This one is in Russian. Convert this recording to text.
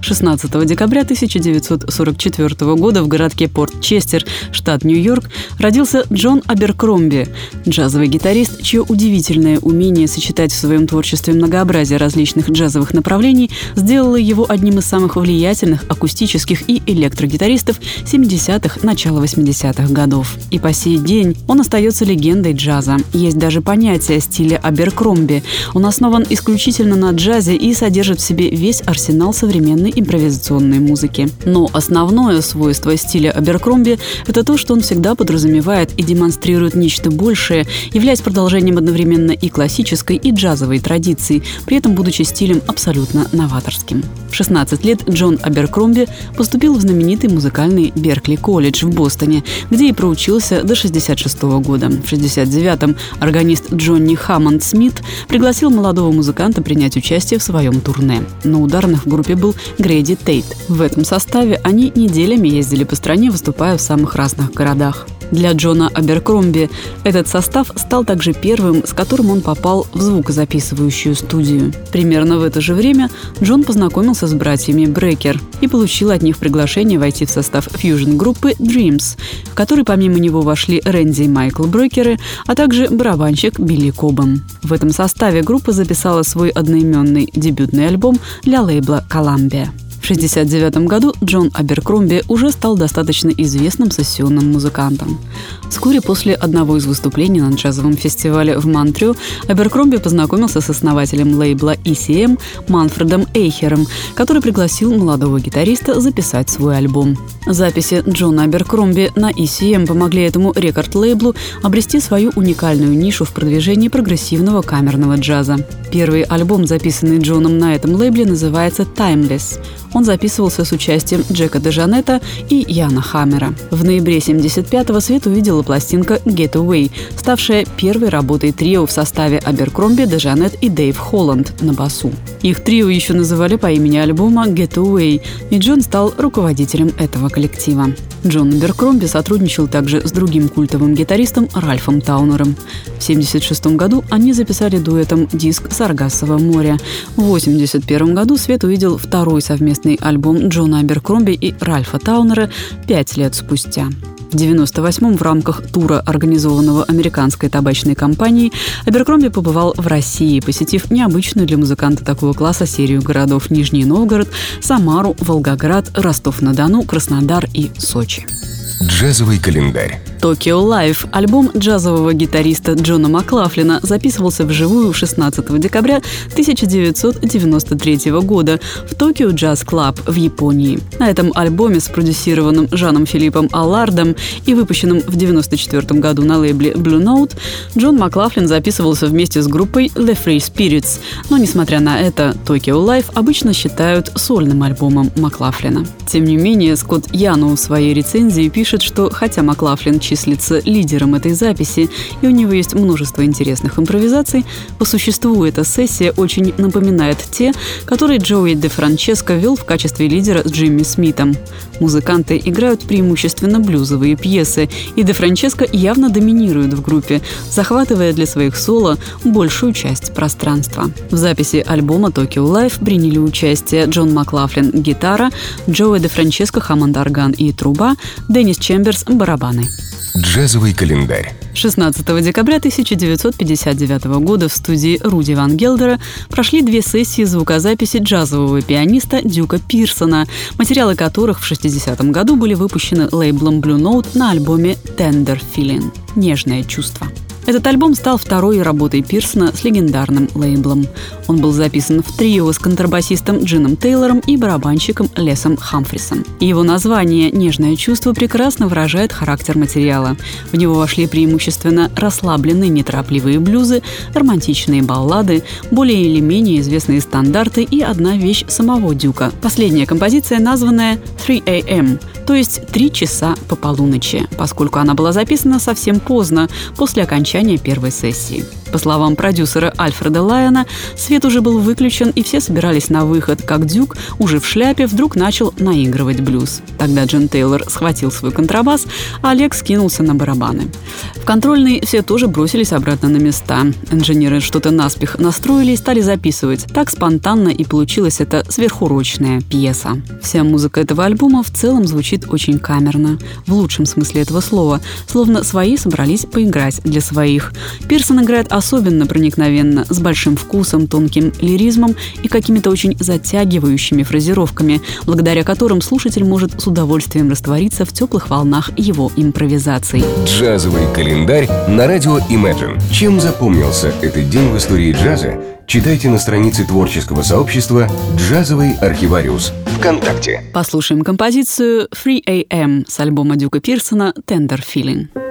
16 декабря 1944 года в городке Порт-Честер, штат Нью-Йорк, родился Джон Аберкромби, джазовый гитарист, чье удивительное умение сочетать в своем творчестве многообразие различных джазовых направлений сделало его одним из самых влиятельных акустических и электрогитаристов 70-х, начала 80-х годов. И по сей день он остается легендой джаза. Есть даже понятие стиля Аберкромби. Он основан исключительно на джазе и содержит в себе весь арсенал современной импровизационной музыки. Но основное свойство стиля Аберкромби – это то, что он всегда подразумевает и демонстрирует нечто большее, являясь продолжением одновременно и классической, и джазовой традиции, при этом будучи стилем абсолютно новаторским. В 16 лет Джон Аберкромби поступил в знаменитый музыкальный Беркли колледж в Бостоне, где и проучился до 66 года. В 69-м органист Джонни Хаммонд Смит пригласил молодого музыканта принять участие в своем турне. На ударных в группе был Грейди Тейт. В этом составе они неделями ездили по стране, выступая в самых разных городах. Для Джона Аберкромби этот состав стал также первым, с которым он попал в звукозаписывающую студию. Примерно в это же время Джон познакомился с братьями Брекер и получил от них приглашение войти в состав фьюжн-группы Dreams, в которой помимо него вошли Рэнди и Майкл Брекеры, а также барабанщик Билли Кобан. В этом составе группа записала свой одноименный дебютный альбом для лейбла Columbia. В 1969 году Джон Аберкромби уже стал достаточно известным сессионным музыкантом. Вскоре после одного из выступлений на джазовом фестивале в Монтрё Аберкромби познакомился с основателем лейбла ECM Манфредом Эйхером, который пригласил молодого гитариста записать свой альбом. Записи Джона Аберкромби на ECM помогли этому рекорд-лейблу обрести свою уникальную нишу в продвижении прогрессивного камерного джаза. Первый альбом, записанный Джоном на этом лейбле, называется «Timeless». Он записывался с участием Джека Дежанета и Яна Хаммера. В ноябре 75-го свет увидела пластинка «Get Away», ставшая первой работой трио в составе Аберкромби, Дежанет и Дэйв Холланд на басу. Их трио еще называли по имени альбома «Get Away», и Джон стал руководителем этого коллектива. Джон Аберкромби сотрудничал также с другим культовым гитаристом Ральфом Таунером. В 1976 году они записали дуэтом диск «Саргассово море». В 1981 году свет увидел второй совместный альбом Джона Аберкромби и Ральфа Таунера пять лет спустя. В 98-м в рамках тура, организованного американской табачной компанией, Аберкромби побывал в России, посетив необычную для музыканта такого класса серию городов Нижний Новгород, Самару, Волгоград, Ростов-на-Дону, Краснодар и Сочи. Джазовый календарь. Tokyo Life, альбом джазового гитариста Джона Маклафлина, записывался вживую 16 декабря 1993 года в Tokyo Jazz Club в Японии. На этом альбоме, спродюсированном Жаном Филиппом Аллардом и выпущенном в 1994 году на лейбле Blue Note, Джон Маклафлин записывался вместе с группой The Free Spirits, но, несмотря на это, Tokyo Life обычно считают сольным альбомом Маклафлина. Тем не менее, Скотт Яну в своей рецензии пишет, что хотя Маклафлин числится лидером этой записи, и у него есть множество интересных импровизаций, по существу эта сессия очень напоминает те, которые Джоуи де Франческо вел в качестве лидера с Джимми Смитом. Музыканты играют преимущественно блюзовые пьесы, и де Франческо явно доминирует в группе, захватывая для своих соло большую часть пространства. В записи альбома Tokyo Life приняли участие Джон Маклафлин – гитара, Джоуи де Франческо – хаммонд-орган и труба, Деннис Чемберс – барабаны. Джазовый календарь. 16 декабря 1959 года в студии Руди Ван Гелдера прошли две сессии звукозаписи джазового пианиста Дюка Пирсона, материалы которых в 60-м году были выпущены лейблом Blue Note на альбоме Tender Feeling – «Нежное чувство». Этот альбом стал второй работой Пирсона с легендарным лейблом. Он был записан в трио с контрабасистом Джином Тейлором и барабанщиком Лесом Хамфрисом. его название «Нежное чувство» прекрасно выражает характер материала. В него вошли преимущественно расслабленные неторопливые блюзы, романтичные баллады, более или менее известные стандарты и одна вещь самого Дюка. Последняя композиция, названная 3 AM, то есть три часа по полуночи, поскольку она была записана совсем поздно, после окончания первой сессии. По словам продюсера Альфреда Лайона, свет уже был выключен, и все собирались на выход, как Дюк, уже в шляпе, вдруг начал наигрывать блюз. Тогда Джин Тейлор схватил свой контрабас, а Олег скинулся на барабаны. В контрольной все тоже бросились обратно на места. Инженеры что-то наспех настроили и стали записывать. Так спонтанно и получилась эта сверхурочная пьеса. Вся музыка этого альбома в целом звучит очень камерно, в лучшем смысле этого слова, словно свои собрались поиграть для своих. Пирсон играет особенно проникновенно, с большим вкусом, тонким лиризмом и какими-то очень затягивающими фразировками, благодаря которым слушатель может с удовольствием раствориться в теплых волнах его импровизаций. Джазовый календарь на радио Imagine. Чем запомнился этот день в истории джаза, читайте на странице творческого сообщества «Джазовый архивариус» ВКонтакте. Послушаем композицию «Free AM» с альбома Дюка Пирсона «Tender Feeling».